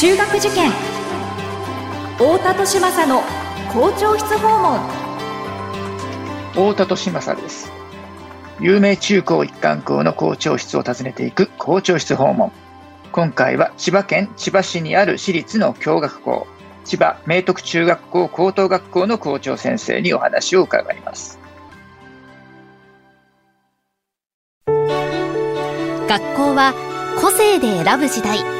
中学受験。太田利政の校長室訪問。太田利政です。有名中高一貫校の校長室を訪ねていく校長室訪問。今回は千葉県千葉市にある私立の教学校千葉明徳中学校高等学校の校長先生にお話を伺います。学校は個性で選ぶ時代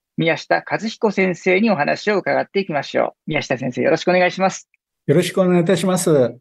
宮下和彦先生にお話を伺っていきましょう。宮下先生、よろしくお願いします。よろしくお願いいたします。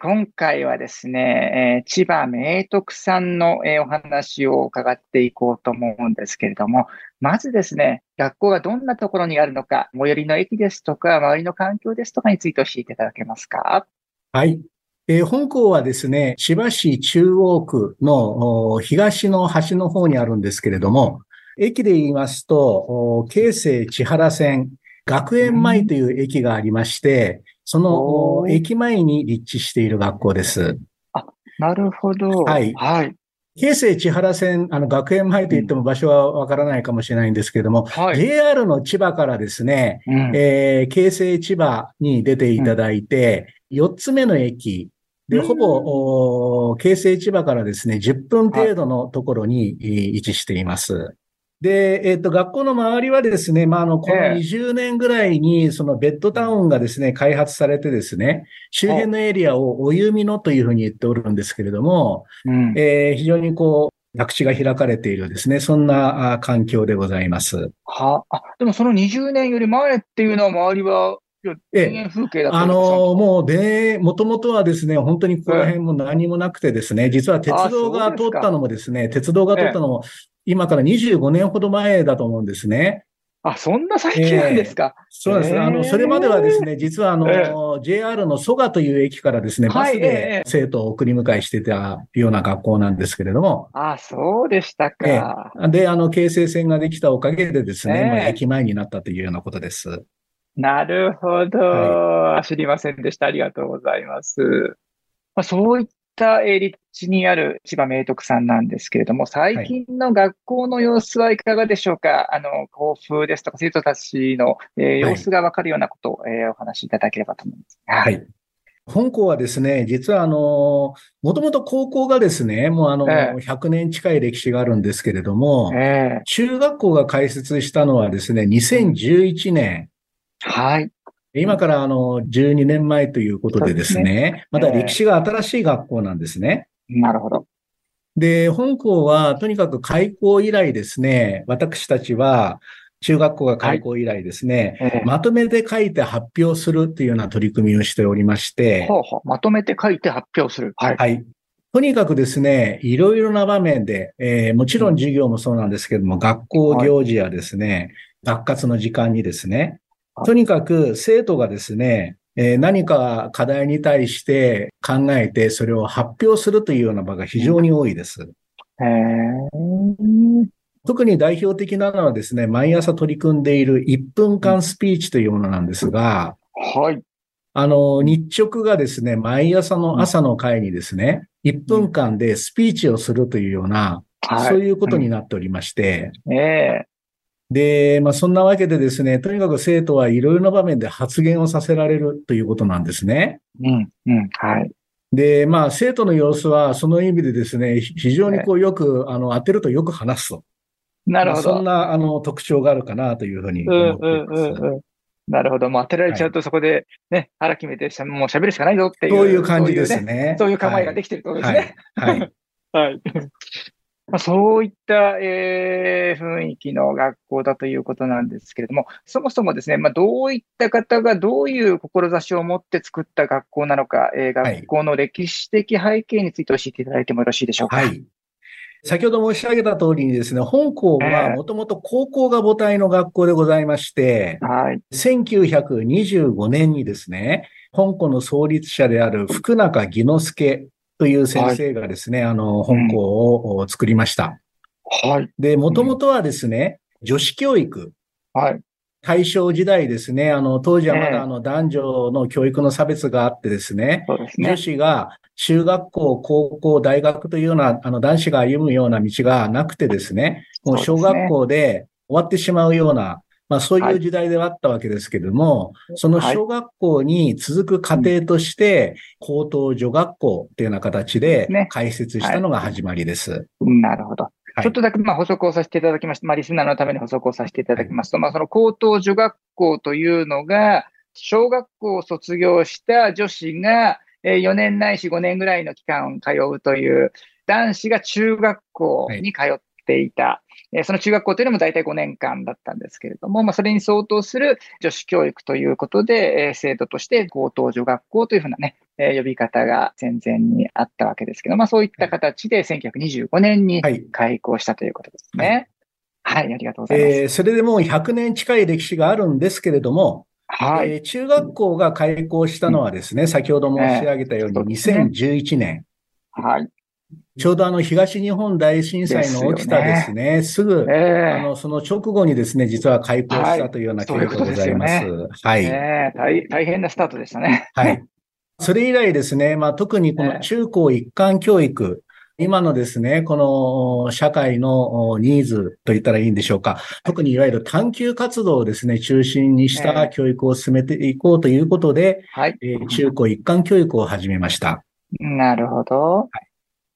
今回はですね、えー、千葉明徳さんの、えー、お話を伺っていこうと思うんですけれども、まずですね、学校がどんなところにあるのか、最寄りの駅ですとか、周りの環境ですとかについて教えていただけますか？はい。えー、本校はですね、千葉市中央区の東の端の方にあるんですけれども、駅で言いますと、京成千原線、学園前という駅がありまして、その駅前に立地している学校です。あ、なるほど。はい。はい。京成千原線、あの、学園前と言っても場所はわからないかもしれないんですけれども、はい、JR の千葉からですね、うん、えー、京成千葉に出ていただいて、うん、4つ目の駅、で、ほぼ、京成千葉からですね、10分程度のところに位置しています。で、えっ、ー、と、学校の周りはですね、まあ、あの、この20年ぐらいに、そのベッドタウンがですね、開発されてですね、周辺のエリアをお弓のというふうに言っておるんですけれども、うん、えー、非常にこう、宅地が開かれているですね、そんな環境でございます。はあ、でもその20年より前っていうのは周りはあの、もうで、もともとはですね、本当にここら辺も何もなくてですね、実は鉄道が通ったのもですね、鉄道が通ったのも、今から25年ほど前だと思うんですね。あ、そんな最近なんですか、えー、そうです。あの、それまではですね、実はあの、えー、JR の蘇我という駅からですね、バスで生徒を送り迎えしてたような学校なんですけれども。あ、そうでしたか。えー、で、あの、京成線ができたおかげでですね、駅前になったというようなことです。なるほど、はい、知りませんでした。ありがとうございます。まあ、そういった立地にある千葉明徳さんなんですけれども、最近の学校の様子はいかがでしょうか、はい、あの、校風ですとか生徒たちの、えー、様子がわかるようなことを、えー、お話しいただければと思います。はい。本校はですね、実はあの、もともと高校がですね、もうあの、100年近い歴史があるんですけれども、えー、中学校が開設したのはですね、2011年。はい。今からあの、12年前ということでですね、すねまだ歴史が新しい学校なんですね。なるほど。で、本校はとにかく開校以来ですね、私たちは、中学校が開校以来ですね、はいまとめて書いて発表するというような取り組みをしておりまして、ほうほうまとめて書いて発表する。はい。はい。とにかくですね、いろいろな場面で、えー、もちろん授業もそうなんですけども、学校行事やですね、学活の時間にですね、とにかく生徒がですね、えー、何か課題に対して考えてそれを発表するというような場が非常に多いです。特に代表的なのはですね、毎朝取り組んでいる1分間スピーチというものなんですが、はい。あの、日直がですね、毎朝の朝の会にですね、1分間でスピーチをするというような、そういうことになっておりまして、ええで、まあ、そんなわけでですね、とにかく生徒はいろいろな場面で発言をさせられるということなんですね。うん、うん、はい。で、まあ、生徒の様子は、その意味でですね、非常にこう、よく、あの、当てるとよく話すと。なるほど。そんな、あの、特徴があるかなというふうに思っています。うんうんうんうんなるほど。もう当てられちゃうとそこでね、はい、腹決めてしゃ、もう喋るしかないぞっていう。そういう感じですね。そういう構えができてるってことですね。はい。はい。はい、まあ、そういった、えー、雰囲気の学校だということなんですけれども、そもそもですね、まあ、どういった方がどういう志を持って作った学校なのか、えー、学校の歴史的背景について教えていただいてもよろしいでしょうか？はい。先ほど申し上げた通りにですね、本校はもともと高校が母体の学校でございまして、はい、1925年にですね、本校の創立者である福中義之助という先生がですね、はい、あの、本校を作りました。はい。で、もともとはですね、女子教育。はい。大正時代ですね、あの、当時はまだあの男女の教育の差別があってですね、そうですね女子が中学校、高校、大学というような、あの、男子が歩むような道がなくてですね、もう小学校で終わってしまうような、まあそういう時代ではあったわけですけれども、はい、その小学校に続く過程として、高等女学校というような形で開設したのが始まりです。ねはい、なるほど。ちょっとだけまあ補足をさせていただきました。まあリスナーのために補足をさせていただきますと、まあその高等女学校というのが、小学校を卒業した女子が4年ないし5年ぐらいの期間通うという、男子が中学校に通っていた。はい、その中学校というのも大体5年間だったんですけれども、まあ、それに相当する女子教育ということで、制度として高等女学校というふうなね、呼び方が戦前にあったわけですけど、まあそういった形で1925年に開校したということですね。はい、はい、ありがとうございます。えー、それでもう100年近い歴史があるんですけれども、はい、えー、中学校が開校したのはですね、うん、先ほど申し上げたように2011年。はい。ちょうどあの東日本大震災の起きたですね、すすぐ、えー、あの、その直後にですね、実は開校したというような記憶でございます。はい。ね、大大変なスタートでしたね。はい。それ以来ですね、まあ特にこの中高一貫教育、今のですね、この社会のニーズと言ったらいいんでしょうか。特にいわゆる探究活動をですね、中心にした教育を進めていこうということで、はい、えー、中高一貫教育を始めました。なるほど。はい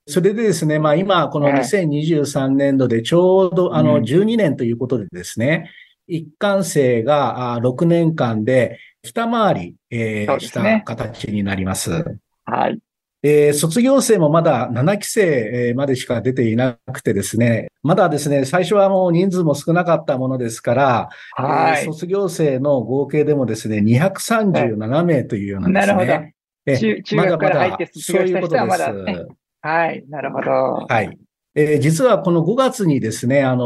それでですね、まあ今、この2023年度でちょうどあの12年ということでですね、一貫生が6年間で二回り、えー、した形になります。はい。えー、卒業生もまだ7期生までしか出ていなくてですね、まだですね、最初はもう人数も少なかったものですから、はい、えー、卒業生の合計でもですね、237名というようなですね。なるほど。え中中学から入って卒業した人はまだ、ね、はい、なるほど。はい。えー、実はこの5月にですね、あの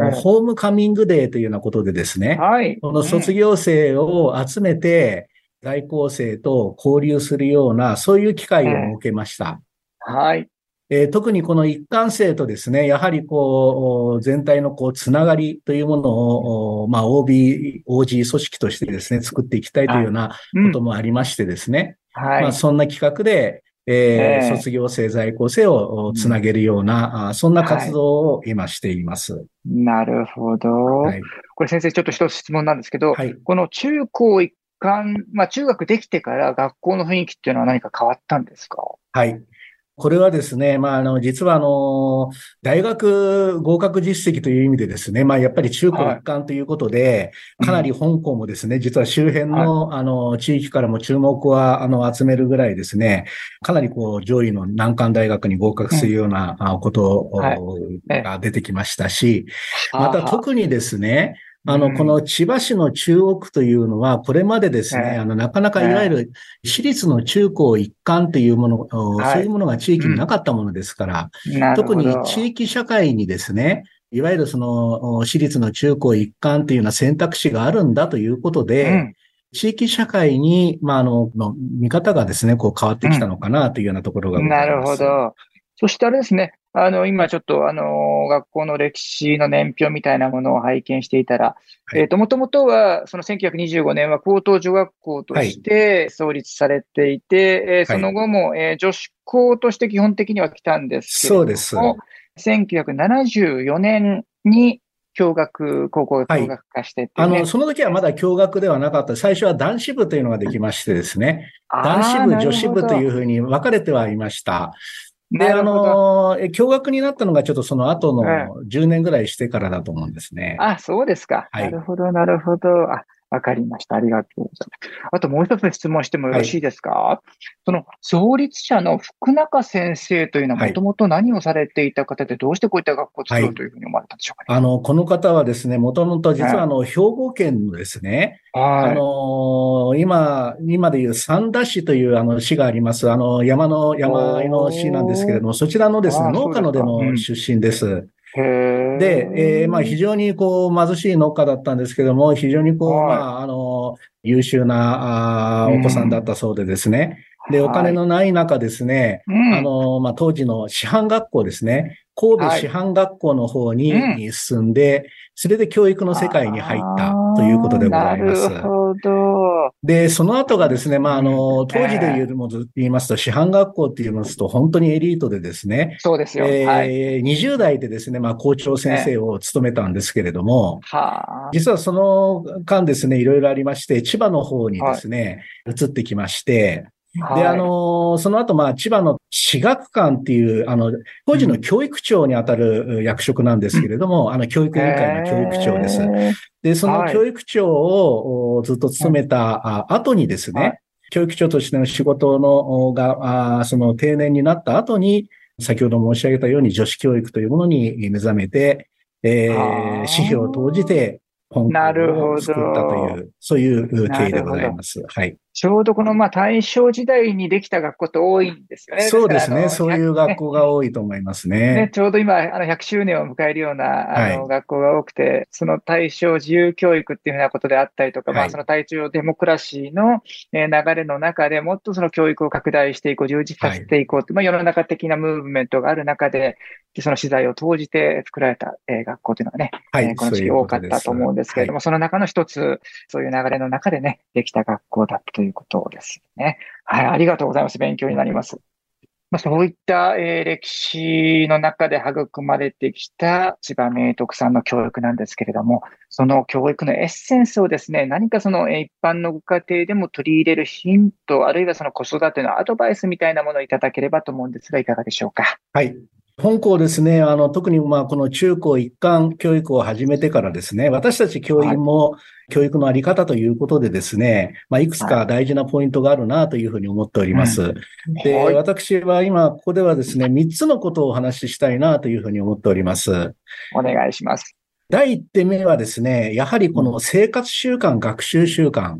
ーはい、ホームカミングデーというようなことでですね、はい。この卒業生を集めて、在校生と交流するような、そういう機会を設けました。はい。えー、特にこの一貫生とですね、やはりこう、全体のこう、つながりというものを、まあ、OB、OG 組織としてですね、作っていきたいというようなこともありましてですね、はい。まあ、そんな企画で、えー、卒業生、在校生をつなげるような、うん、そんな活動を今しています。はい、なるほど。はい、これ先生、ちょっと一つ質問なんですけど、はい、この中高一貫、まあ中学できてから学校の雰囲気っていうのは何か変わったんですか？はい。これはですね、まあ、あの、実はあの、大学合格実績という意味でですね、まあ、やっぱり中高一貫ということで、はい、かなり香港もですね、実は周辺の、はい、あの、地域からも注目は、あの、集めるぐらいですね、かなりこう、上位の難関大学に合格するようなことが出てきましたし、また特にですね、あの、この千葉市の中央区というのは、これまでですね、あの、なかなかいわゆる私立の中高一貫というもの、そういうものが地域になかったものですから、特に地域社会にですね、いわゆるその、私立の中高一貫というような選択肢があるんだということで、地域社会に、まあ、あの、の見方がですね、こう変わってきたのかなというようなところがなるほど。そしてあれですね、あの、今ちょっとあの、学校の歴史の年表みたいなものを拝見していたら、はい、えっ、と、もともとは、その1925年は高等女学校として創立されていて、はい、えー、その後も、えー、女子校として基本的には来たんですけれども、そうです。1974年に共学、高校が共学化してて、ねはい、あの、その時はまだ共学ではなかった。最初は男子部というのができましてですね。男子部、女子部というふうに分かれてはいました。で、あの、驚愕になったのがちょっとその後の10年ぐらいしてからだと思うんですね。あ、そうですか。はい、なるほど、なるほど。あ、わかりました。ありがとうございます。あともう一つ質問してもよろしいですか、はい、その創立者の福中先生というのはもともと何をされていた方で、どうしてこういった学校を作ろうというふうに思われたんでしょうか、ね？はい、あの、この方はですね、もともと実はあの、兵庫県のですね、はい、あの今、今でいう三田市というあの市があります。あの、山の、山の市なんですけれども、そちらのですね、農家のでの出身です。で、えー、まあ非常にこう貧しい農家だったんですけども、非常にこう、まあ、あの、優秀なあお子さんだったそうでですね。で、お金のない中ですね、あの、まあ、当時の師範学校ですね、神戸師範学校の方に進んで、それで教育の世界に入ったということでございます。なるほど。で、その後がですね、まあ、あの、当時で言うも言いますと、師範学校って言いますと、本当にエリートでですね。そうですよ。えー、はい、20代でですね、まあ、校長先生を務めたんですけれども、はあ、実はその間ですね、いろいろありまして、千葉の方にですね、はい、移ってきまして、で、あの、その後、まあ、千葉の私学館っていう、あの、当時の教育長にあたる役職なんですけれども、うん、あの、教育委員会の教育長です。で、その教育長をずっと務めた後にですね、はい、教育長としての仕事のが、その定年になった後に、先ほど申し上げたように女子教育というものに目覚めて、えー、資料を投じて、本校を作ったという、そういう経緯でございます。はい。ちょうどこのまあ大正時代にできた学校って多いんですよね。そうですね。そういう学校が多いと思いますね。ねちょうど今、あの100周年を迎えるようなあの学校が多くて、はい、その大正自由教育っていうふうなことであったりとか、はい、まあその大正デモクラシーの流れの中でもっとその教育を拡大していこう、充実させていこうって、はい、まあ世の中的なムーブメントがある中で、その資材を投じて作られた学校というのがね、はい、この時期多かったと思うんですけれども、その中の一つ、そういう流れの中でね、できた学校だったといういうことです。ね。はい、ありがとうございます。勉強になります。まあ、そういった、えー、歴史の中で育まれてきた千葉明徳さんの教育なんですけれども、その教育のエッセンスをですね、何かその一般のご家庭でも取り入れるヒント、あるいはその子育てのアドバイスみたいなものをいただければと思うんですが、いかがでしょうか？はい。本校ですね、あの、特にまあ、この中高一貫教育を始めてからですね、私たち教員も教育のあり方ということでですね、まあ、いくつか大事なポイントがあるなというふうに思っております。で、私は今、ここではですね、3つのことをお話ししたいなというふうに思っております。お願いします。第1点目はですね、やはりこの生活習慣、学習習慣。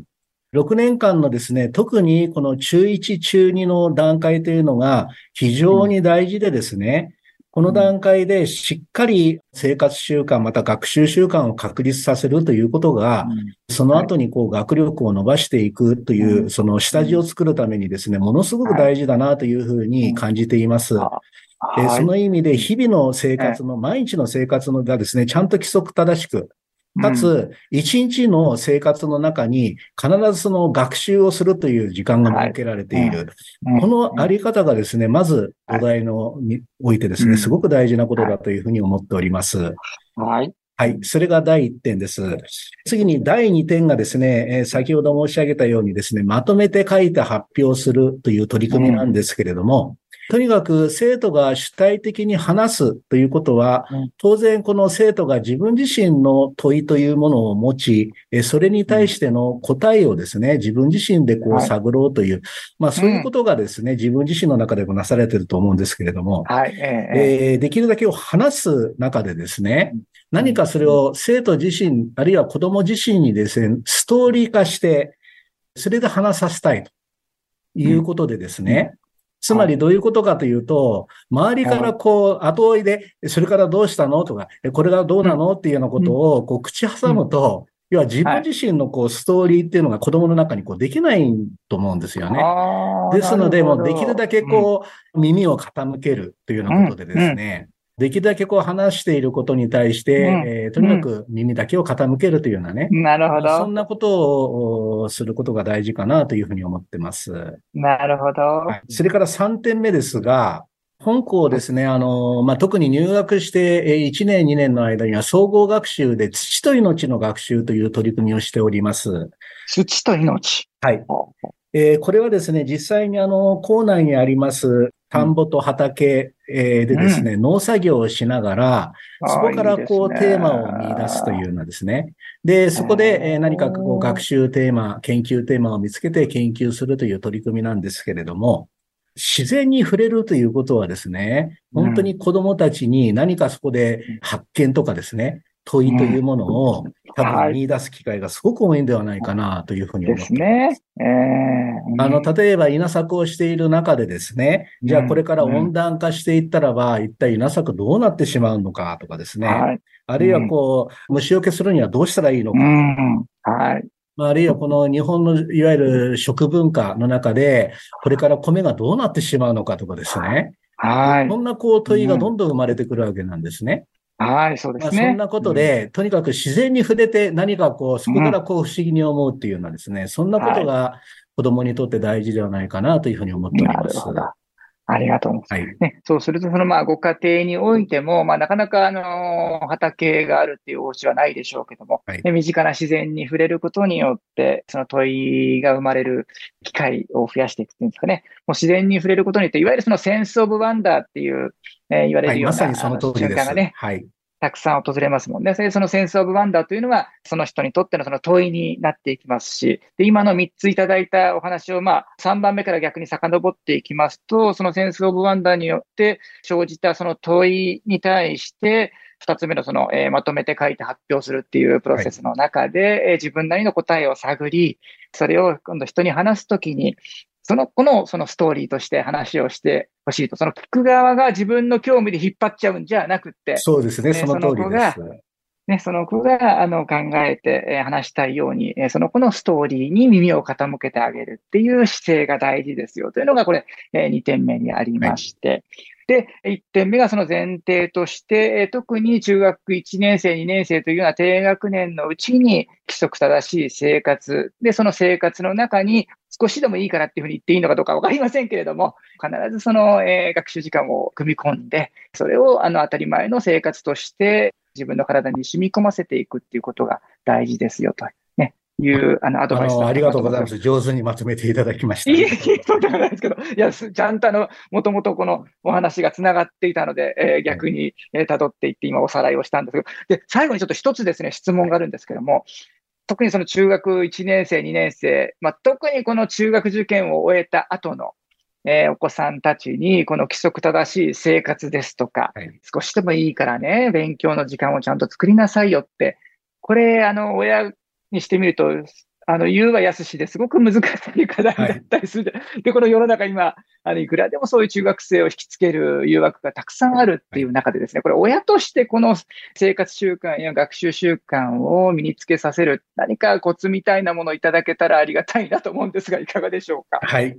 6年間のですね、特にこの中1、中2の段階というのが非常に大事でですね、この段階でしっかり生活習慣、また学習習慣を確立させるということが、その後にこう学力を伸ばしていくという、その下地を作るためにですね、ものすごく大事だなというふうに感じています。でその意味で日々の生活の、毎日の生活のがですね、ちゃんと規則正しく、かつ、一日の生活の中に必ずその学習をするという時間が設けられている。このあり方がですね、まず土台のにおいてですね、すごく大事なことだというふうに思っております。はい。はい。それが第1点です。次に第2点がですね、えー、先ほど申し上げたようにですね、まとめて書いて発表するという取り組みなんですけれども、とにかく生徒が主体的に話すということは、当然この生徒が自分自身の問いというものを持ち、それに対しての答えをですね、自分自身でこう探ろうという、まあそういうことがですね、自分自身の中でもなされていると思うんですけれども、はい。えー、できるだけを話す中でですね、何かそれを生徒自身、あるいは子供自身にですね、ストーリー化して、それで話させたいということでですね、つまりどういうことかというと、周りからこう、後追いで、それからどうしたの？とか、これがどうなの？っていうようなことを、こう、口挟むと、要は自分自身のこう、ストーリーっていうのが子供の中にこう、できないと思うんですよね。ですので、もうできるだけこう、耳を傾けるというようなことでですね、できるだけこう話していることに対して、うん、えー、とにかく耳だけを傾けるというようなね。なるほど。そんなことをすることが大事かなというふうに思ってます。なるほど。はい、それから3点目ですが、本校ですね、あの、まあ、特に入学して1年、2年の間には総合学習で土と命の学習という取り組みをしております。土と命はい。えー、これはですね、実際にあの、校内にあります田んぼと畑でですね、うん、農作業をしながら、そこからこうテーマを見出すというようなですね。で、そこで何かこう学習テーマ、研究テーマを見つけて研究するという取り組みなんですけれども、自然に触れるということはですね、本当に子供たちに何かそこで発見とかですね、問いというものを、多分見出す機会がすごく多いんではないかなというふうに思ってます。ですね。えー、あの、例えば稲作をしている中でですね、じゃあこれから温暖化していったらば、一体稲作どうなってしまうのかとかですね。はい、あるいはこう、虫除けするにはどうしたらいいのか。はい。あるいはこの日本のいわゆる食文化の中で、これから米がどうなってしまうのかとかですね。はい。そんなこう問いがどんどん生まれてくるわけなんですね。はい、そうですね。まあ、そんなことで、うん、とにかく自然に触れて何かこう、そこからこう不思議に思うっていうようなですね、うん、そんなことが子供にとって大事ではないかなというふうに思っております。なるほど。ありがとうございます。はい、ね、そうすると、そのまあご家庭においても、まあなかなかあの畑があるっていうお家はないでしょうけども、はい、身近な自然に触れることによって、その問いが生まれる機会を増やしていくっていうんですかね。もう自然に触れることによって、いわゆるそのセンスオブワンダーっていう、えー、言われるような、はい、まさにその通りです。瞬間がね、はい、たくさん訪れますもんね。そのセンスオブワンダーというのは、その人にとってのその問いになっていきますし、で、今の3ついただいたお話を、まあ、3番目から逆に遡っていきますと、そのセンスオブワンダーによって生じたその問いに対して、2つ目のその、えー、まとめて書いて発表するっていうプロセスの中で、はい、えー、自分なりの答えを探り、それを今度人に話すときに、その子のそのストーリーとして話をしてほしいと。その聞く側が自分の興味で引っ張っちゃうんじゃなくて。そうですね、その通りです。ね、その子があの考えて、話したいように、その子のストーリーに耳を傾けてあげるっていう姿勢が大事ですよというのが、これ、2点目にありまして。はいで、1点目がその前提として、特に中学1年生、2年生というような低学年のうちに規則正しい生活、で、その生活の中に少しでもいいからっていうふうに言っていいのかどうかわかりませんけれども、必ずその、学習時間を組み込んで、それをあの当たり前の生活として自分の体に染み込ませていくっていうことが大事ですよと。いうあのアドバイスありがとうございます。上手にまとめていただきました。いえいえ、そうではないですけど、いや、ちゃんとあの、もともとこのお話がつながっていたので、えー、逆に、えー、辿っていって今おさらいをしたんですけど、で、最後にちょっと一つですね、質問があるんですけども、特にその中学1年生、2年生、まあ、特にこの中学受験を終えた後の、えー、お子さんたちに、この規則正しい生活ですとか、はい、少しでもいいからね、勉強の時間をちゃんと作りなさいよって、これ、あの、親にしてみると、あの、言うはやすしですごく難しい課題だったりする。はい、で、この世の中今、あの、いくらでもそういう中学生を引きつける誘惑がたくさんあるっていう中でですね、これ親としてこの生活習慣や学習習慣を身につけさせる何かコツみたいなものをいただけたらありがたいなと思うんですが、いかがでしょうか？はい。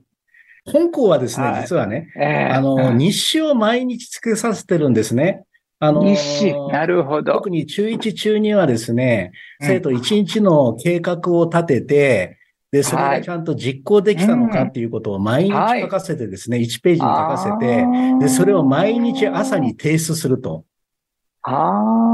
本校はですね、はい、実はね、えー、あの、日誌を毎日つけさせてるんですね。あの日誌、なるほど。特に中1中2はですね、生徒1日の計画を立てて、で、それがちゃんと実行できたのかっていうことを毎日書かせてですね、1ページに書かせて、で、それを毎日朝に提出すると。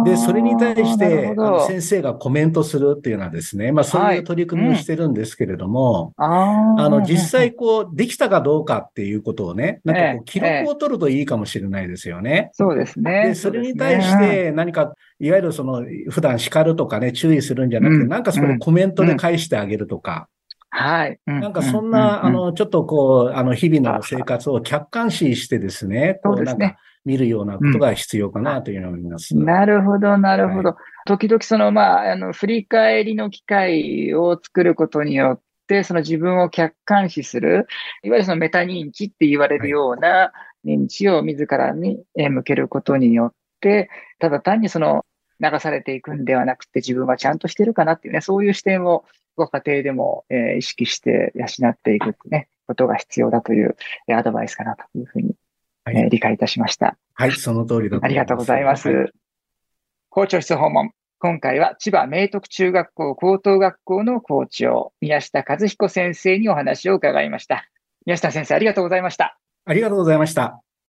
で、それに対して、先生がコメントするっていうのはですね、まあそういう取り組みをしてるんですけれども、はいうん、あの、実際こう、できたかどうかっていうことをね、なんかこう、記録を取るといいかもしれないですよね。そうですね。で、それに対して何か、いわゆるその、普段叱るとかね、注意するんじゃなくて、うん、なんかそれコメントで返してあげるとか、はい。なんかそんな、あの、ちょっとこう、あの、日々の生活を客観視してですね、こう、なんか、見るようなことが必要かなというのを思います。なるほど、なるほど。はい、時々その、まあ、あの、振り返りの機会を作ることによって、その自分を客観視する、いわゆるそのメタ認知って言われるような認知を自らに向けることによって、ただ単にその流されていくんではなくて、自分はちゃんとしてるかなっていうね、そういう視点をご家庭でも、えー、意識して養っていくってね、ことが必要だという、えー、アドバイスかなというふうにはい、えー、理解いたしました。はい、その通りだとありがとうございます。はい、校長室訪問。今回は千葉明徳中学校高等学校の校長、宮下和彦先生にお話を伺いました。宮下先生、ありがとうございました。ありがとうございました。